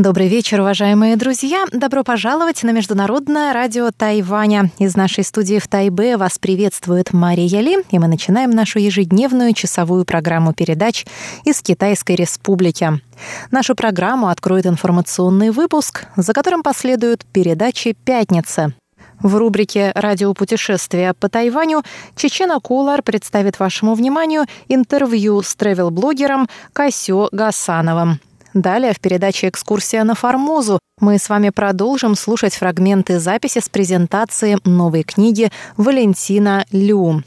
Добрый вечер, уважаемые друзья! Добро пожаловать на Международное радио Тайваня. Из нашей студии в Тайбе вас приветствует Мария Ли, и мы начинаем нашу ежедневную часовую программу передач из Китайской Республики. Нашу программу откроет информационный выпуск, за которым последуют передачи «Пятница», в рубрике «Радиопутешествия по Тайваню» Чечена Кулар представит вашему вниманию интервью с тревел-блогером Касё Гасановым. Далее в передаче «Экскурсия на Формозу» мы с вами продолжим слушать фрагменты записи с презентации новой книги Валентина Лю.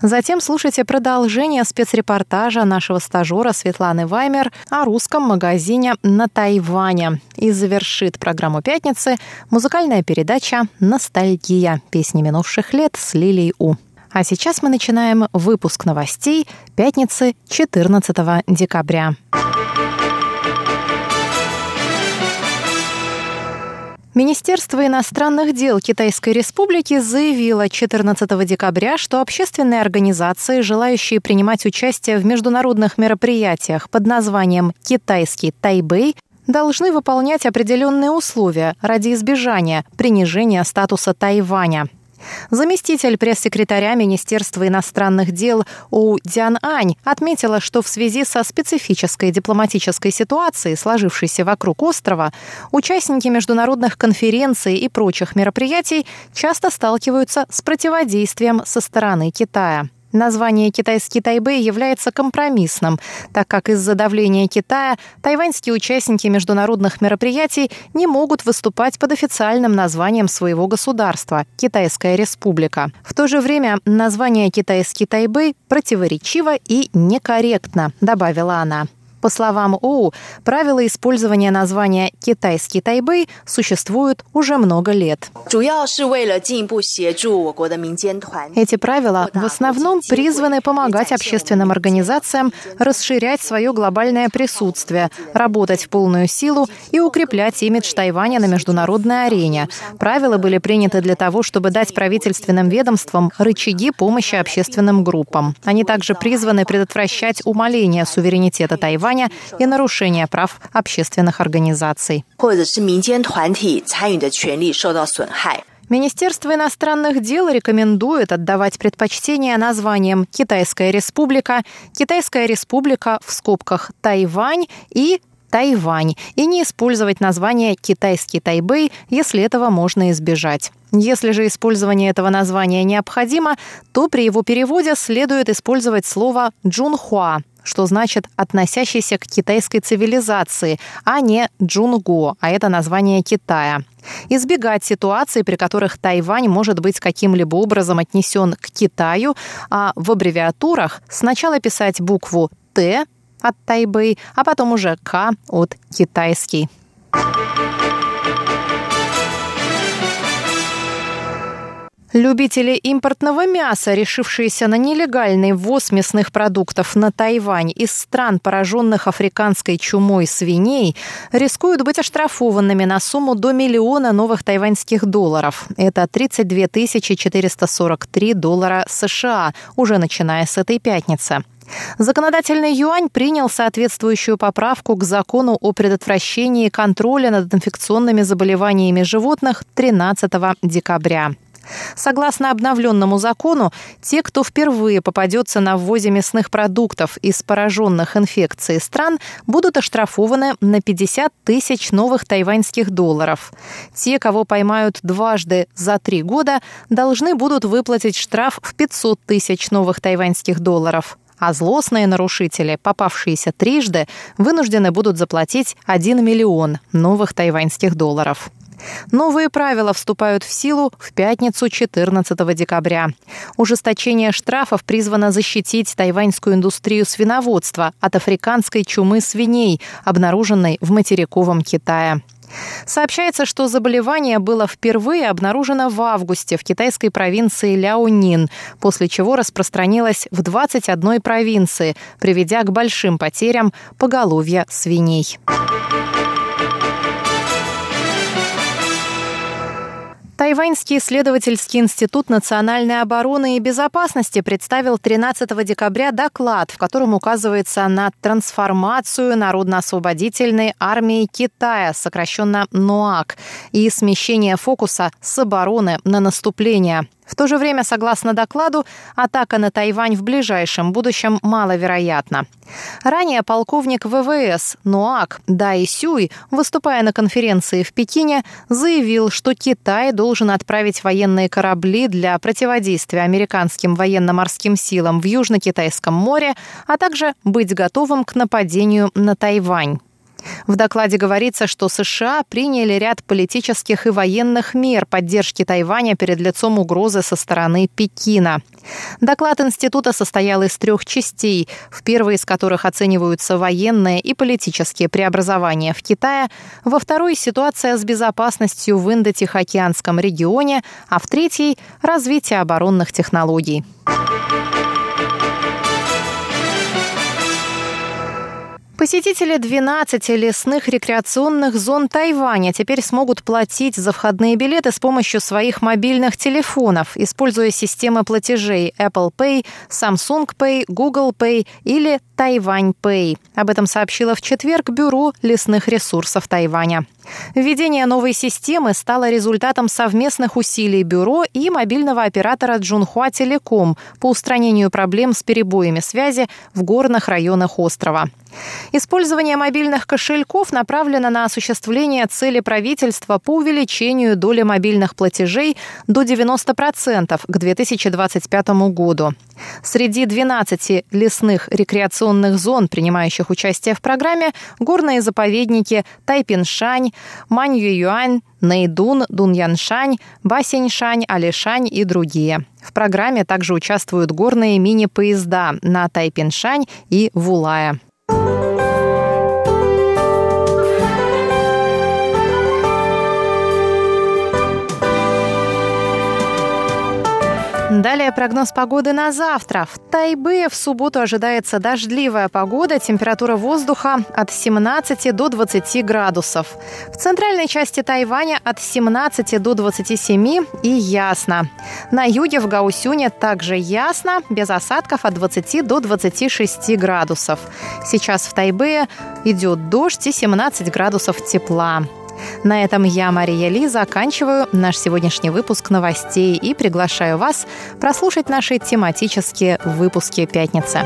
Затем слушайте продолжение спецрепортажа нашего стажера Светланы Ваймер о русском магазине на Тайване. И завершит программу «Пятницы» музыкальная передача «Ностальгия. Песни минувших лет» с Лилией У. А сейчас мы начинаем выпуск новостей пятницы 14 декабря. Министерство иностранных дел Китайской Республики заявило 14 декабря, что общественные организации, желающие принимать участие в международных мероприятиях под названием «Китайский Тайбэй», должны выполнять определенные условия ради избежания принижения статуса Тайваня. Заместитель пресс-секретаря Министерства иностранных дел У Дян Ань отметила, что в связи со специфической дипломатической ситуацией, сложившейся вокруг острова, участники международных конференций и прочих мероприятий часто сталкиваются с противодействием со стороны Китая. Название «Китайский Тайбэй» является компромиссным, так как из-за давления Китая тайваньские участники международных мероприятий не могут выступать под официальным названием своего государства – Китайская Республика. В то же время название «Китайский Тайбэй» противоречиво и некорректно, добавила она. По словам Оу, правила использования названия «китайский Тайбэй» существуют уже много лет. Эти правила в основном призваны помогать общественным организациям расширять свое глобальное присутствие, работать в полную силу и укреплять имидж Тайваня на международной арене. Правила были приняты для того, чтобы дать правительственным ведомствам рычаги помощи общественным группам. Они также призваны предотвращать умаление суверенитета Тайваня Тайваня и нарушения прав общественных организаций. Министерство иностранных дел рекомендует отдавать предпочтение названиям «Китайская республика», «Китайская республика» в скобках «Тайвань» и Тайвань и не использовать название «Китайский Тайбэй», если этого можно избежать. Если же использование этого названия необходимо, то при его переводе следует использовать слово «Джунхуа», что значит «относящийся к китайской цивилизации», а не «Джунго», а это название Китая. Избегать ситуаций, при которых Тайвань может быть каким-либо образом отнесен к Китаю, а в аббревиатурах сначала писать букву «Т» от Тайбэй, а потом уже «К» от китайский. Любители импортного мяса, решившиеся на нелегальный ввоз мясных продуктов на Тайвань из стран, пораженных африканской чумой свиней, рискуют быть оштрафованными на сумму до миллиона новых тайваньских долларов. Это 32 443 доллара США, уже начиная с этой пятницы. Законодательный юань принял соответствующую поправку к закону о предотвращении контроля над инфекционными заболеваниями животных 13 декабря. Согласно обновленному закону, те, кто впервые попадется на ввозе мясных продуктов из пораженных инфекцией стран, будут оштрафованы на 50 тысяч новых тайваньских долларов. Те, кого поймают дважды за три года, должны будут выплатить штраф в 500 тысяч новых тайваньских долларов а злостные нарушители, попавшиеся трижды, вынуждены будут заплатить 1 миллион новых тайваньских долларов. Новые правила вступают в силу в пятницу 14 декабря. Ужесточение штрафов призвано защитить тайваньскую индустрию свиноводства от африканской чумы свиней, обнаруженной в материковом Китае. Сообщается, что заболевание было впервые обнаружено в августе в китайской провинции Ляонин, после чего распространилось в 21 провинции, приведя к большим потерям поголовья свиней. Тайваньский исследовательский институт национальной обороны и безопасности представил 13 декабря доклад, в котором указывается на трансформацию Народно-освободительной армии Китая, сокращенно НОАК, и смещение фокуса с обороны на наступление. В то же время, согласно докладу, атака на Тайвань в ближайшем будущем маловероятна. Ранее полковник ВВС НУАК Дай Сюй, выступая на конференции в Пекине, заявил, что Китай должен отправить военные корабли для противодействия американским военно-морским силам в Южно-Китайском море, а также быть готовым к нападению на Тайвань. В докладе говорится, что США приняли ряд политических и военных мер поддержки Тайваня перед лицом угрозы со стороны Пекина. Доклад института состоял из трех частей, в первой из которых оцениваются военные и политические преобразования в Китае, во второй – ситуация с безопасностью в Индо-Тихоокеанском регионе, а в третьей – развитие оборонных технологий. Посетители 12 лесных рекреационных зон Тайваня теперь смогут платить за входные билеты с помощью своих мобильных телефонов, используя системы платежей Apple Pay, Samsung Pay, Google Pay или Тайвань Pay. Об этом сообщило в четверг Бюро лесных ресурсов Тайваня. Введение новой системы стало результатом совместных усилий бюро и мобильного оператора Джунхуа Телеком по устранению проблем с перебоями связи в горных районах острова. Использование мобильных кошельков направлено на осуществление цели правительства по увеличению доли мобильных платежей до 90% к 2025 году. Среди 12 лесных рекреационных зон, принимающих участие в программе, горные заповедники Тайпиншань, Маньююань, Нэйдун, Дуньяншань, Басеньшань, Алишань и другие. В программе также участвуют горные мини-поезда на Тайпиншань и Вулая. Далее прогноз погоды на завтра. В Тайбе в субботу ожидается дождливая погода, температура воздуха от 17 до 20 градусов. В центральной части Тайваня от 17 до 27 и ясно. На юге в Гаусюне также ясно, без осадков от 20 до 26 градусов. Сейчас в Тайбе идет дождь и 17 градусов тепла. На этом я, Мария Ли, заканчиваю наш сегодняшний выпуск новостей и приглашаю вас прослушать наши тематические выпуски «Пятницы».